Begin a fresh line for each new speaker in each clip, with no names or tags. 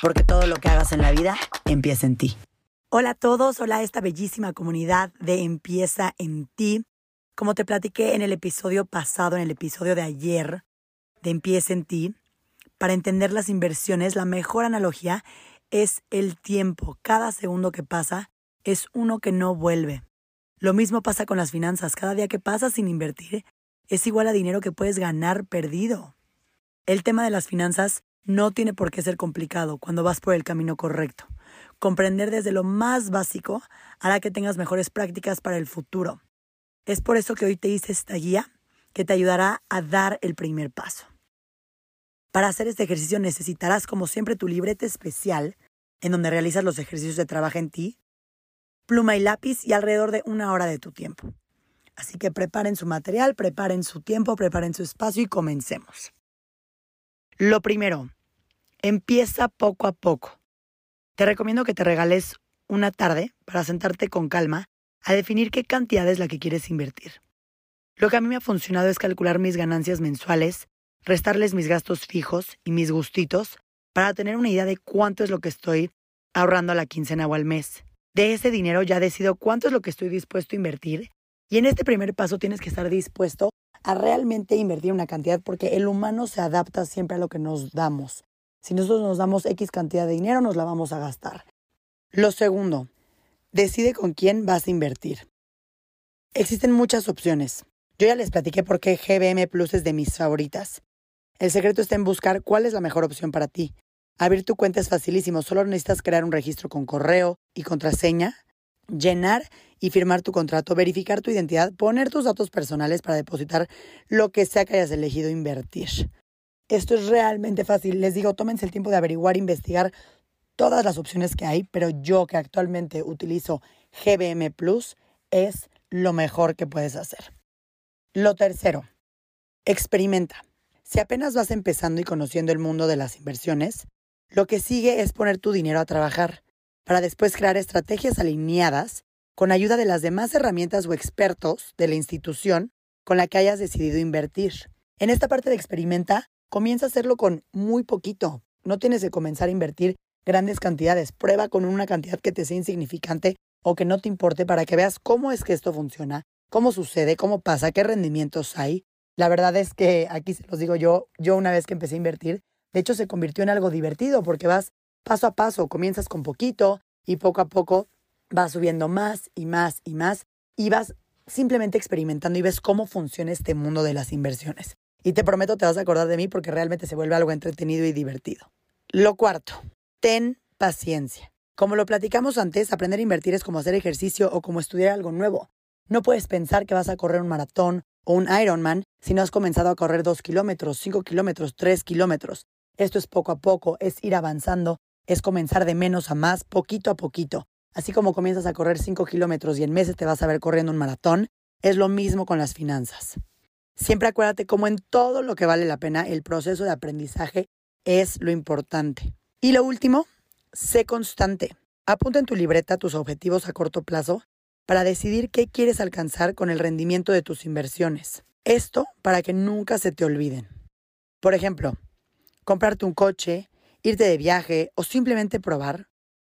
porque todo lo que hagas en la vida empieza en ti. Hola a todos, hola a esta bellísima comunidad de Empieza en ti. Como te platiqué en el episodio pasado, en el episodio de ayer de Empieza en ti, para entender las inversiones, la mejor analogía es el tiempo. Cada segundo que pasa es uno que no vuelve. Lo mismo pasa con las finanzas. Cada día que pasa sin invertir es igual a dinero que puedes ganar perdido. El tema de las finanzas no tiene por qué ser complicado cuando vas por el camino correcto. Comprender desde lo más básico hará que tengas mejores prácticas para el futuro. Es por eso que hoy te hice esta guía que te ayudará a dar el primer paso. Para hacer este ejercicio necesitarás, como siempre, tu libreta especial en donde realizas los ejercicios de trabajo en ti, pluma y lápiz y alrededor de una hora de tu tiempo. Así que preparen su material, preparen su tiempo, preparen su espacio y comencemos. Lo primero, Empieza poco a poco. Te recomiendo que te regales una tarde para sentarte con calma a definir qué cantidad es la que quieres invertir. Lo que a mí me ha funcionado es calcular mis ganancias mensuales, restarles mis gastos fijos y mis gustitos para tener una idea de cuánto es lo que estoy ahorrando a la quincena o al mes. De ese dinero ya decido cuánto es lo que estoy dispuesto a invertir y en este primer paso tienes que estar dispuesto a realmente invertir una cantidad porque el humano se adapta siempre a lo que nos damos. Si nosotros nos damos X cantidad de dinero, nos la vamos a gastar. Lo segundo, decide con quién vas a invertir. Existen muchas opciones. Yo ya les platiqué por qué GBM Plus es de mis favoritas. El secreto está en buscar cuál es la mejor opción para ti. Abrir tu cuenta es facilísimo, solo necesitas crear un registro con correo y contraseña, llenar y firmar tu contrato, verificar tu identidad, poner tus datos personales para depositar lo que sea que hayas elegido invertir. Esto es realmente fácil. Les digo, tómense el tiempo de averiguar, investigar todas las opciones que hay, pero yo que actualmente utilizo GBM Plus es lo mejor que puedes hacer. Lo tercero, experimenta. Si apenas vas empezando y conociendo el mundo de las inversiones, lo que sigue es poner tu dinero a trabajar para después crear estrategias alineadas con ayuda de las demás herramientas o expertos de la institución con la que hayas decidido invertir. En esta parte de experimenta, Comienza a hacerlo con muy poquito. No tienes que comenzar a invertir grandes cantidades. Prueba con una cantidad que te sea insignificante o que no te importe para que veas cómo es que esto funciona, cómo sucede, cómo pasa, qué rendimientos hay. La verdad es que aquí se los digo yo, yo una vez que empecé a invertir, de hecho se convirtió en algo divertido porque vas paso a paso, comienzas con poquito y poco a poco vas subiendo más y más y más y vas simplemente experimentando y ves cómo funciona este mundo de las inversiones. Y te prometo te vas a acordar de mí porque realmente se vuelve algo entretenido y divertido. Lo cuarto, ten paciencia. Como lo platicamos antes, aprender a invertir es como hacer ejercicio o como estudiar algo nuevo. No puedes pensar que vas a correr un maratón o un Ironman si no has comenzado a correr dos kilómetros, cinco kilómetros, tres kilómetros. Esto es poco a poco, es ir avanzando, es comenzar de menos a más, poquito a poquito. Así como comienzas a correr cinco kilómetros y en meses te vas a ver corriendo un maratón, es lo mismo con las finanzas. Siempre acuérdate como en todo lo que vale la pena, el proceso de aprendizaje es lo importante. Y lo último, sé constante. Apunta en tu libreta tus objetivos a corto plazo para decidir qué quieres alcanzar con el rendimiento de tus inversiones. Esto para que nunca se te olviden. Por ejemplo, comprarte un coche, irte de viaje o simplemente probar.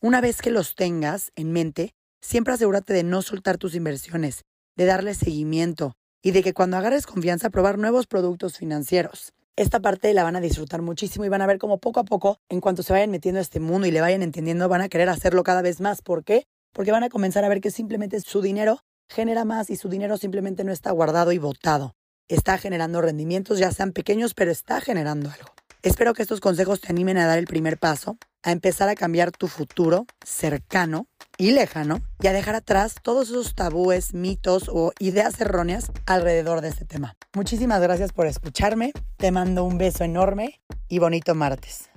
Una vez que los tengas en mente, siempre asegúrate de no soltar tus inversiones, de darle seguimiento, y de que cuando agarres confianza probar nuevos productos financieros. Esta parte la van a disfrutar muchísimo y van a ver cómo poco a poco, en cuanto se vayan metiendo a este mundo y le vayan entendiendo, van a querer hacerlo cada vez más. ¿Por qué? Porque van a comenzar a ver que simplemente su dinero genera más y su dinero simplemente no está guardado y botado. Está generando rendimientos, ya sean pequeños, pero está generando algo. Espero que estos consejos te animen a dar el primer paso, a empezar a cambiar tu futuro cercano y lejano y a dejar atrás todos esos tabúes, mitos o ideas erróneas alrededor de este tema. Muchísimas gracias por escucharme, te mando un beso enorme y bonito martes.